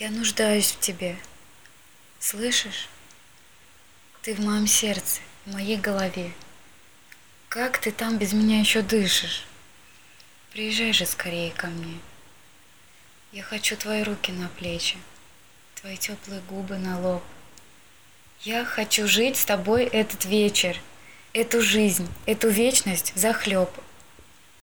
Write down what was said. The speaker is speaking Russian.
Я нуждаюсь в тебе. Слышишь? Ты в моем сердце, в моей голове. Как ты там без меня еще дышишь? Приезжай же скорее ко мне. Я хочу твои руки на плечи, твои теплые губы на лоб. Я хочу жить с тобой этот вечер, эту жизнь, эту вечность захлеб.